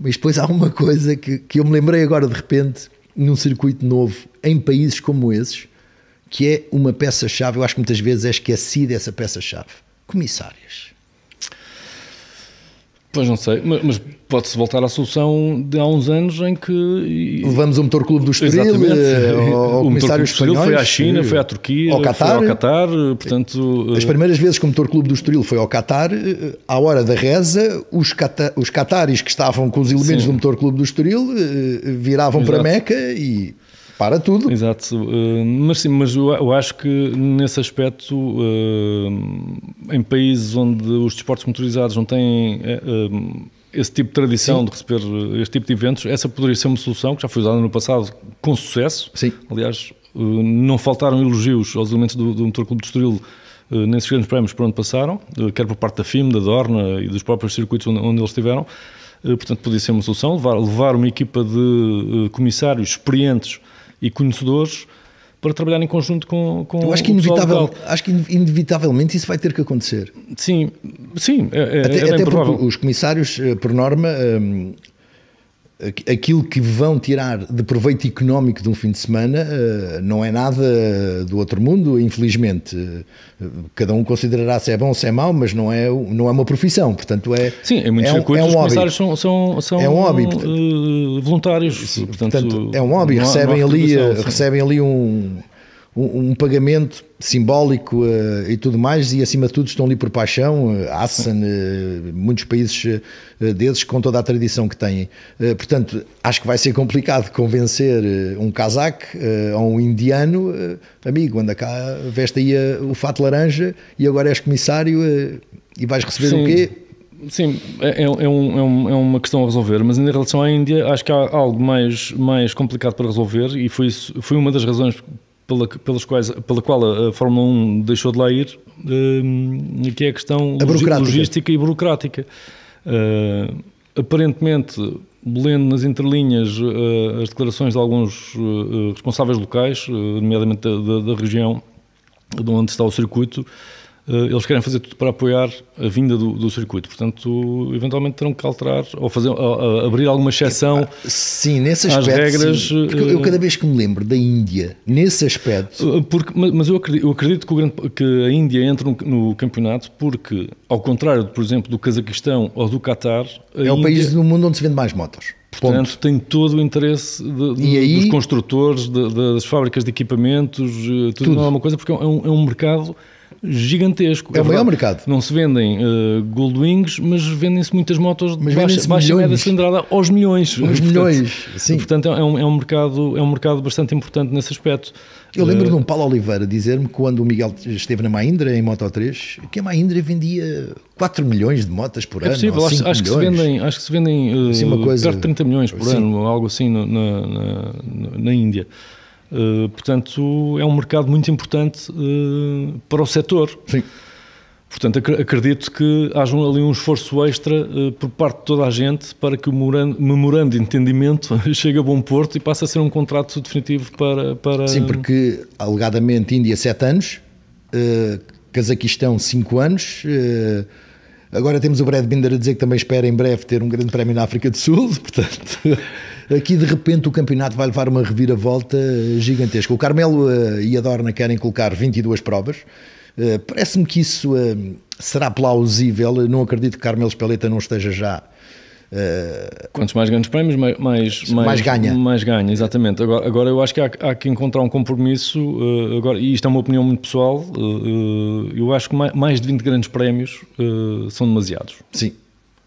Mas depois há uma coisa que, que eu me lembrei agora de repente, num circuito novo, em países como esses, que é uma peça-chave. Eu acho que muitas vezes é esquecida essa peça-chave. Comissárias. Pois não sei, mas, pode-se voltar à solução de há uns anos em que. Levamos o Motor Clube do Estoril, Exatamente. Eh, ao, o Motor Clube foi à China, foi à Turquia, ao Qatar, foi ao Qatar, portanto. As primeiras vezes que o Motor Clube do Estoril foi ao Qatar, eh, à hora da reza, os, cata, os cataris que estavam com os elementos sim. do Motor Clube do Estoril eh, viravam Exato. para Meca e para tudo. Exato, uh, mas sim, mas eu, acho que nesse aspecto, uh, em países onde os desportos motorizados não têm uh, esse tipo de tradição sim. de receber este tipo de eventos, essa poderia ser uma solução que já foi usada no passado com sucesso. Sim. Aliás, não faltaram elogios aos elementos do, do Motor Clube de Estoril nesses grandes prémios por onde passaram, quer por parte da FIM, da Dorna e dos próprios circuitos onde, onde eles estiveram. Portanto, podia ser uma solução, levar, levar uma equipa de comissários experientes e conhecedores para trabalhar em conjunto com, com Eu acho que, inevitavel, acho que inevitavelmente isso vai ter que acontecer. Sim, sim, é, é até, é até porque os comissários, eh, por norma, hum, aquilo que vão tirar de proveito económico de um fim de semana eh, não é nada do outro mundo, infelizmente. Eh, cada um considerará se é bom ou se é mau, mas não é, não é uma profissão, portanto é. Sim, em muitos é circuitos um, é um os comissários são, são, são é um hobby, portanto, voluntários. Portanto, portanto, é um hobby, recebem, ali, recebem ali um um, um pagamento simbólico uh, e tudo mais, e acima de tudo estão ali por paixão. Uh, Assen, uh, muitos países uh, desses com toda a tradição que têm. portanto, acho que vai ser complicado convencer um casaco ou um indiano, amigo, anda cá, veste aí o fato laranja e agora és comissário e vais receber Sim. o quê? Sim, é, é, é, um, é, um, é, uma questão a resolver, mas em relação à Índia, acho que há algo mais, mais complicado para resolver e foi, foi uma das razões pela, pelas quais, pela qual a Fórmula 1 deixou de lá ir, uh, que é a questão a logística e burocrática. Uh, aparentemente, lendo nas entrelinhas uh, as declarações de alguns responsáveis locais, nomeadamente da, da, da região de onde está o circuito, eles querem fazer tudo para apoiar a vinda do, do circuito. Portanto, eventualmente terão que alterar ou fazer, ou, abrir alguma exceção sim, nesse aspecto, às regras. Sim, eu, cada vez que me lembro da Índia, nesse aspecto. Eh, porque, mas eu acredito, eu acredito que, grande, que, a Índia entre no, no, campeonato porque, ao contrário, por exemplo, do Cazaquistão ou do Qatar. É Índia, o país no mundo onde se vende mais motos. Portanto, Ponto. tem todo o interesse de, de, aí, dos construtores, de, das fábricas de equipamentos, eh, tudo, tudo. não é uma coisa, porque é um, é um mercado gigantesco. É, é o maior mercado. Não se vendem uh, Goldwings, mas vendem-se muitas motos de baixa, baixa média cilindrada aos milhões. Aos milhões, sim. Portanto, é um, é, um mercado, é um mercado bastante importante nesse aspecto. Eu lembro uh, de um Paulo Oliveira dizer-me quando o Miguel esteve na Mahindra, em Moto 3, que a Mahindra vendia 4 milhões de motas por é ano. Possível, acho, acho, que se vendem, acho que se vendem uh, assim coisa, perto de 30 milhões por sim. ano, algo assim na, na, na Índia. Uh, portanto, é um mercado muito importante uh, para o setor. Sim. Portanto, ac acredito que haja ali um esforço extra uh, por parte de toda a gente para que o memorando de entendimento chegue a bom porto e passe a ser um contrato definitivo para. para... Sim, porque alegadamente Índia 7 anos, Cazaquistão 5 anos. Agora temos o Brad Binder a dizer que também espera em breve ter um grande prémio na África do Sul, portanto, aqui de repente o campeonato vai levar uma reviravolta gigantesca. O Carmelo uh, e a Dorna querem colocar 22 provas. Uh, Parece-me que isso uh, será plausível. Não acredito que Carmelo Espeleta não esteja já Uh, Quantos mais grandes prémios, mais, mais, mais, ganha. Mais ganha, exatamente. Agora, agora eu acho que há, há que encontrar um compromisso, uh, agora, e isto é uma opinião muito pessoal, uh, eu acho que mais, mais, de 20 grandes prémios são demasiados. Sim.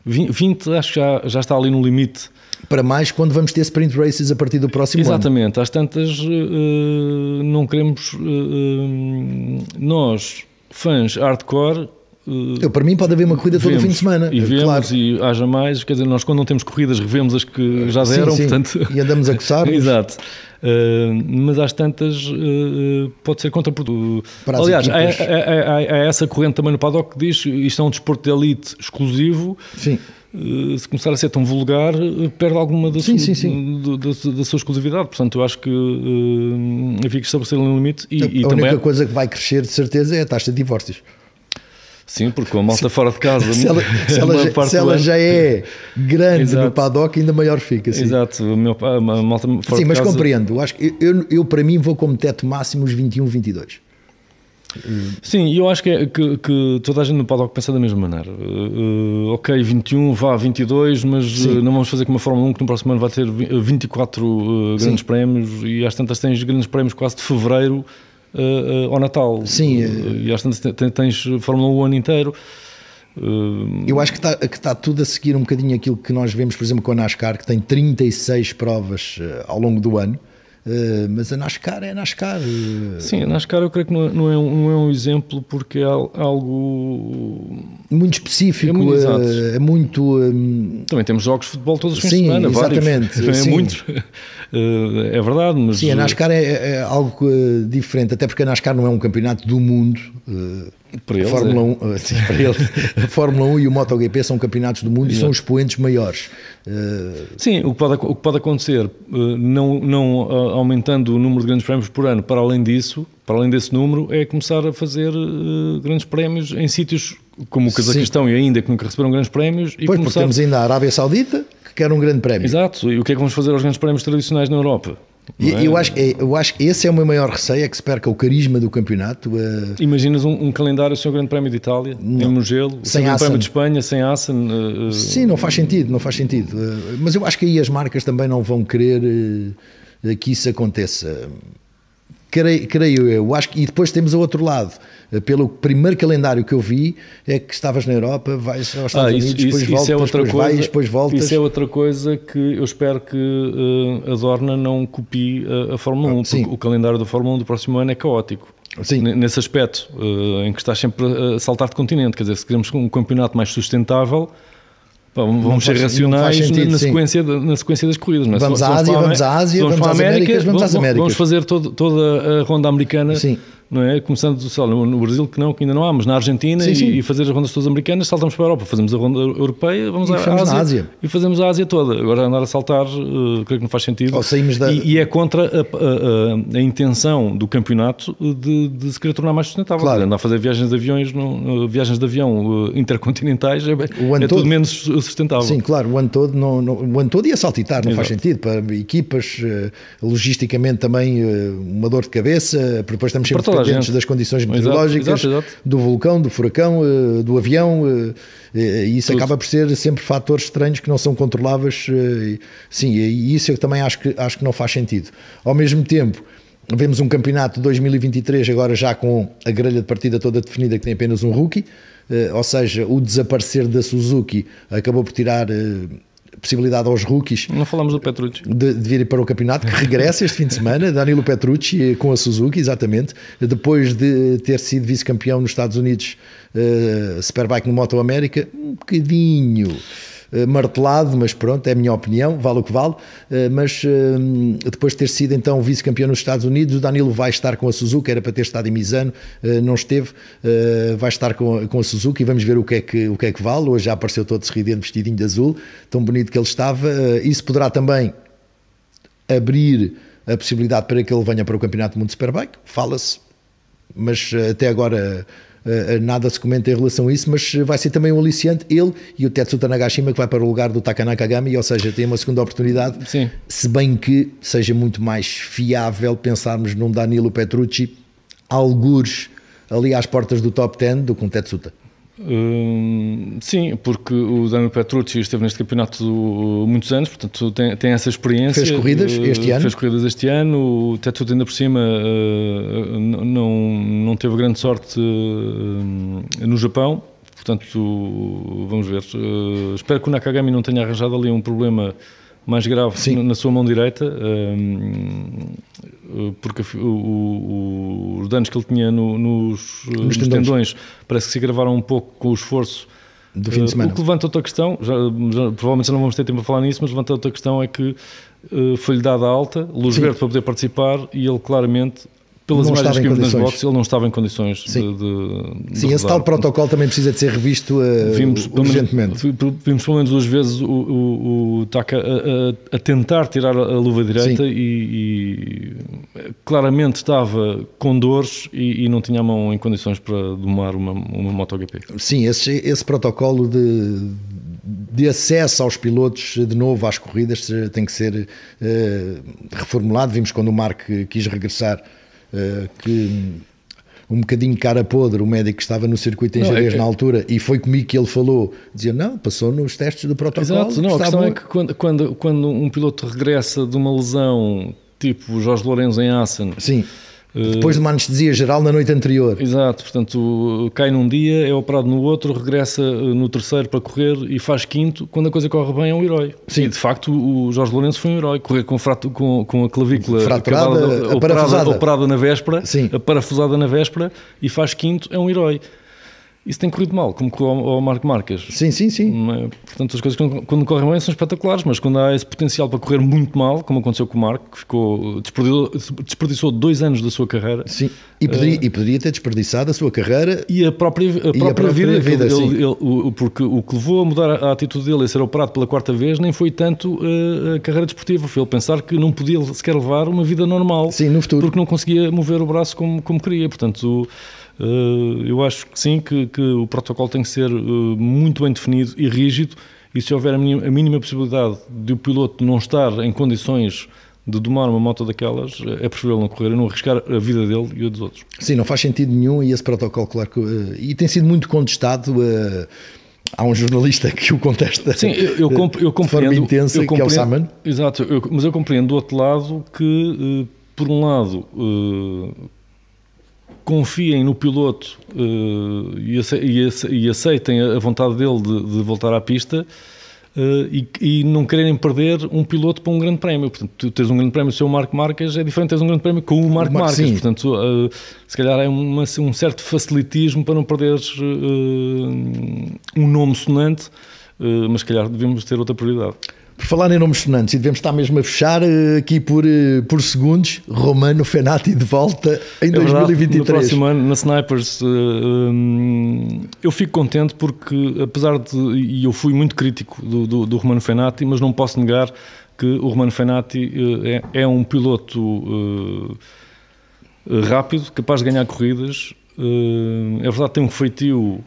20, 20 acho que já, já está ali no limite. Para mais quando vamos ter sprint races a partir do próximo Exatamente. ano. Às tantas não queremos... nós, fãs hardcore eu, para mim pode haver uma corrida vemos, todo o fim de semana. E vemos claro. e haja mais, quer dizer, nós quando não temos corridas revemos as que já deram, sim, sim. portanto... E andamos a coçar Exato. Uh, mas às tantas uh, pode ser contraprodutivo. Aliás, há, há, há, essa corrente também no paddock que diz isto é um desporto de elite exclusivo. Sim. Uh, se começar a ser tão vulgar, perde alguma da, sim, sua, sim, da, da, da, sua exclusividade. Portanto, eu acho que uh, que estabelecer um limite. E, a, e a também... única coisa que vai crescer, de certeza, é a taxa de divórcios. Sim, porque com a malta fora de casa. se ela, se ela, já, se ela já, é grande Exato. no paddock, ainda maior fica. Sim. Exato, o meu, a malta fora Sim, mas casa... compreendo. Acho que eu, eu, para mim, vou como teto máximo os 21, 22. Sim, eu acho que, é, que, que, toda a gente no paddock pensa da mesma maneira. Uh, ok, 21, vá 22, mas uh, não vamos fazer como a Fórmula 1 que no próximo ano vai ter 24 uh, grandes Sim. prémios e às tantas tens grandes prémios quase de fevereiro uh, ao Natal. Sim. e às tantas tens Fórmula 1 o ano inteiro. Eu acho que está, está tudo a seguir um bocadinho aquilo que nós vemos, por exemplo, com a NASCAR, que tem 36 provas ao longo do ano. Mas a NASCAR é NASCAR. Uh... Sim, a NASCAR eu creio que não é, não é, um, não é um exemplo porque é algo muito específico, é muito. É muito. Também temos jogos de futebol todos os fins sim, de semana, exatamente, vários. é muito. É verdade, mas. Sim, a NASCAR é, é algo diferente, até porque a NASCAR não é um campeonato do mundo. Para eles, Fórmula é. 1, sim, para eles, a Fórmula 1 e o MotoGP são campeonatos do mundo Exato. e são os expoentes maiores. Sim, o que pode, o que pode acontecer, não, não aumentando o número de grandes prémios por ano, para além disso, para além desse número, é começar a fazer grandes prémios em sítios como o Cazaquistão Sim. e ainda que nunca receberam grandes prémios. E pois, começar... porque temos ainda a Arábia Saudita, quer um grande prémio. Exato, e o que é que vamos fazer aos grandes prémios tradicionais na Europa? E, é? eu, acho, eu acho que esse é o meu maior receio, é que se perca o carisma do campeonato. Uh... Imaginas um, um, calendário sem o Grande Prémio de Itália, não. em Mugello, sem o Grande Prémio de Espanha, sem Assen? Uh, Sim, não faz sentido, não faz sentido. Uh, mas eu acho que aí as marcas também não vão querer que isso aconteça. Creio, creio eu. Acho que, e depois temos o outro lado. Pelo primeiro calendário que eu vi, é que estavas na Europa, vais aos Estados ah, isso, Unidos, depois isso, voltas, isso é outra depois coisa, vais, depois voltas. Isso é outra coisa que eu espero que uh, a Dorna não copie a, a Fórmula 1, ah, porque o calendário da Fórmula 1 do próximo ano é caótico. Sim. Nesse aspecto, uh, em que estás sempre a saltar de continente. Quer dizer, se queremos um campeonato mais sustentável vamos ser racionais sentido, na, sequência, na sequência das corridas. Não é? Vamos, à Ásia, vamos à Ásia, vamos, vamos às Américas, vamos às Américas. Vamos fazer todo, toda a ronda americana Sim não é? Começando no Brasil, que não, que ainda não há, mas na Argentina sim, sim. E, e, fazer as rondas todas americanas, saltamos para a Europa, fazemos a ronda europeia, vamos e à Ásia, Ásia, e fazemos a Ásia toda. Agora andar a saltar, uh, creio que não faz sentido. Ou saímos da... e, e é contra a, a, a, intenção do campeonato de, de, se querer tornar mais sustentável. Claro. Andar a fazer viagens de aviões, no, viagens de avião uh, intercontinentais é, é tudo menos sustentável. Sim, claro, o ano todo, não, não, o ano todo ia saltitar, não Exato. faz sentido. Para equipas, logisticamente também uma dor de cabeça, depois estamos sempre dependentes das condições meteorológicas, exato, exato. do vulcão, do furacão, eh, do avião, eh, e isso Tudo. acaba por ser sempre fatores estranhos que não são controláveis. Eh, sim, e isso eu também acho que, acho que não faz sentido. Ao mesmo tempo, vemos um campeonato 2023 agora já com a grelha de partida toda definida que tem apenas um rookie, ou seja, o desaparecer da Suzuki acabou por tirar possibilidade aos rookies. Não falamos do Petrucci. De, de vir para o campeonato, que regressa este fim de semana, Danilo Petrucci com a Suzuki, exatamente, depois de ter sido vice-campeão nos Estados Unidos, uh, Superbike no Moto América, um bocadinho eh, martelado, mas pronto, é a minha opinião, vale o que vale. Eh, mas eh, depois de ter sido então vice-campeão nos Estados Unidos, o Danilo vai estar com a Suzuki, era para ter estado em Misano, não esteve, vai estar com, a Suzuki e vamos ver o que, é que, o que é que vale. Hoje já apareceu todo sorridente, vestidinho de azul, tão bonito que ele estava. Isso poderá também abrir a possibilidade para que ele venha para o Campeonato do Mundo Superbike, fala-se, mas até agora eh, eh, nada se comenta em relação a isso, mas vai ser também um aliciante ele e o Tetsuta Nagashima que vai para o lugar do Takanaka Gami, ou seja, tem uma segunda oportunidade, Sim. se bem que seja muito mais fiável pensarmos num Danilo Petrucci algures ali às portas do top 10 do que um Tetsuta. Hum, sim, porque o Daniel Petrucci esteve neste campeonato muitos anos, portanto tem, tem essa experiência. Fez corridas eh, este ano? Fez corridas este ano. O Tetsuta ainda por cima uh, não, não teve grande sorte uh, no Japão, portanto vamos ver. Espero que o Nakagami não tenha arranjado ali um problema mais grave Sim. na sua mão direita, hum, porque o, o, os danos que ele tinha no, nos, nos, nos tendões parece que se agravaram um pouco com o esforço do fim de semana. O que levanta outra questão, já, já, provavelmente não vamos ter tempo a falar nisso, mas levanta outra questão é que foi-lhe dada alta, luz Sim. verde para poder participar e ele claramente pelas não imagens que vimos nas boxes, ele não estava em condições Sim. de, de Sim, esse tal protocolo também precisa de ser revisto uh, vimos, urgentemente. Menos, vimos pelo menos duas vezes o, o, o Taka a, a, a, tentar tirar a luva direita e, e, claramente estava com dores e, e, não tinha a mão em condições para domar uma, uma MotoGP. Sim, esse, esse protocolo de, de acesso aos pilotos de novo às corridas tem que ser uh, reformulado. Vimos quando o Mark quis regressar que um bocadinho cara podre, o médico que estava no circuito em Jerez é na altura, e foi comigo que ele falou, dizia, não, passou nos testes do protocolo. Exato, não, a questão é que quando, quando, quando um piloto regressa de uma lesão, tipo Jorge Lourenço em Assen... Sim depois de uma anestesia geral na noite anterior. Exato, portanto, cai num dia, é operado no outro, regressa eh, no terceiro para correr e faz quinto. Quando a coisa corre bem, é um herói. Sim. E de facto, o Jorge Lourenço foi um herói. Correr com, frato, com, com a clavícula Fraturada, operada, operada na véspera, Sim. parafusada na véspera e faz quinto, é um herói isso tem corrido mal, como correu ao Marco Marques. Sim, sim, sim. É? Portanto, as coisas quando, quando, correm bem são espetaculares, mas quando há esse potencial para correr muito mal, como aconteceu com o Marco, que ficou, desperdiçou, desperdiçou dois anos da sua carreira. Sim, e poderia, uh, e poderia ter desperdiçado a sua carreira e a própria, a própria, a própria vida, vida ele, ele, ele, o, porque o que levou a mudar a, a atitude dele a ser operado pela quarta vez nem foi tanto uh, a carreira desportiva, foi ele pensar que não podia sequer levar uma vida normal. Sim, no futuro. Porque não conseguia mover o braço como, como queria. Portanto, o, eu acho que sim, que, que, o protocolo tem que ser eh, muito bem definido e rígido, e se houver a mínima, a mínima possibilidade de o piloto não estar em condições de domar uma moto daquelas, é preferível não correr e não arriscar a vida dele e a dos outros. Sim, não faz sentido nenhum e esse protocolo, claro que. E tem sido muito contestado. Há um jornalista que o contesta Sim, eu, eu, comp eu compreendo, intensa, eu compreendo, que é o Saman. Exato, eu, mas eu compreendo do outro lado que, por um lado, confiem no piloto uh, e, aceitem a vontade dele de, voltar à pista uh, e, não quererem perder um piloto para um grande prémio. Portanto, tu tens um grande prémio sem o Marco Marques é diferente de teres um grande prémio com o Marco Mar Marques. Portanto, uh, se calhar é uma, um certo facilitismo para não perderes um nome sonante, mas se calhar devemos ter outra prioridade. Por falar em nomes sonantes, e devemos estar mesmo a fechar eh, aqui por, eh, por segundos, Romano Fenati de volta em é 2023. Verdade, no próximo ano, na Snipers, eh, eu fico contente porque, apesar de. E eu fui muito crítico do, do, do Romano Fenati, mas não posso negar que o Romano Fenati é, é um piloto rápido, capaz de ganhar corridas. É verdade, tem um feitio,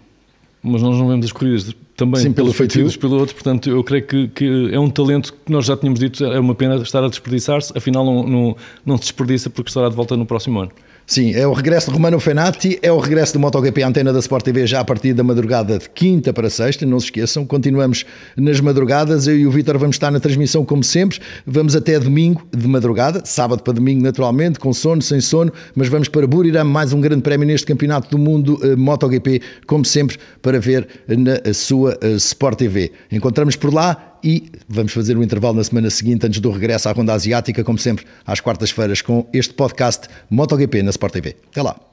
mas nós não vemos as corridas também Sim, pelo feitio dos pilotos, portanto eu creio que, que, é um talento que nós já tínhamos dito, é uma pena estar a desperdiçar-se, afinal não, não, não se desperdiça porque estará de volta no próximo ano. Sim, é o regresso de Romano Fenati, é o regresso do MotoGP à antena da Sport TV já a partir da madrugada de quinta para sexta, não se esqueçam, continuamos nas madrugadas, eu e o Vítor vamos estar na transmissão como sempre, vamos até domingo de madrugada, sábado para domingo naturalmente, com sono, sem sono, mas vamos para Buriram, mais um grande prémio neste Campeonato do Mundo uh, MotoGP, como sempre, para ver na sua uh, Sport TV. Encontramos por lá e vamos fazer um intervalo na semana seguinte, antes do regresso à Ronda Asiática, como sempre, às quartas-feiras, com este podcast MotoGP na Sport TV. Até lá.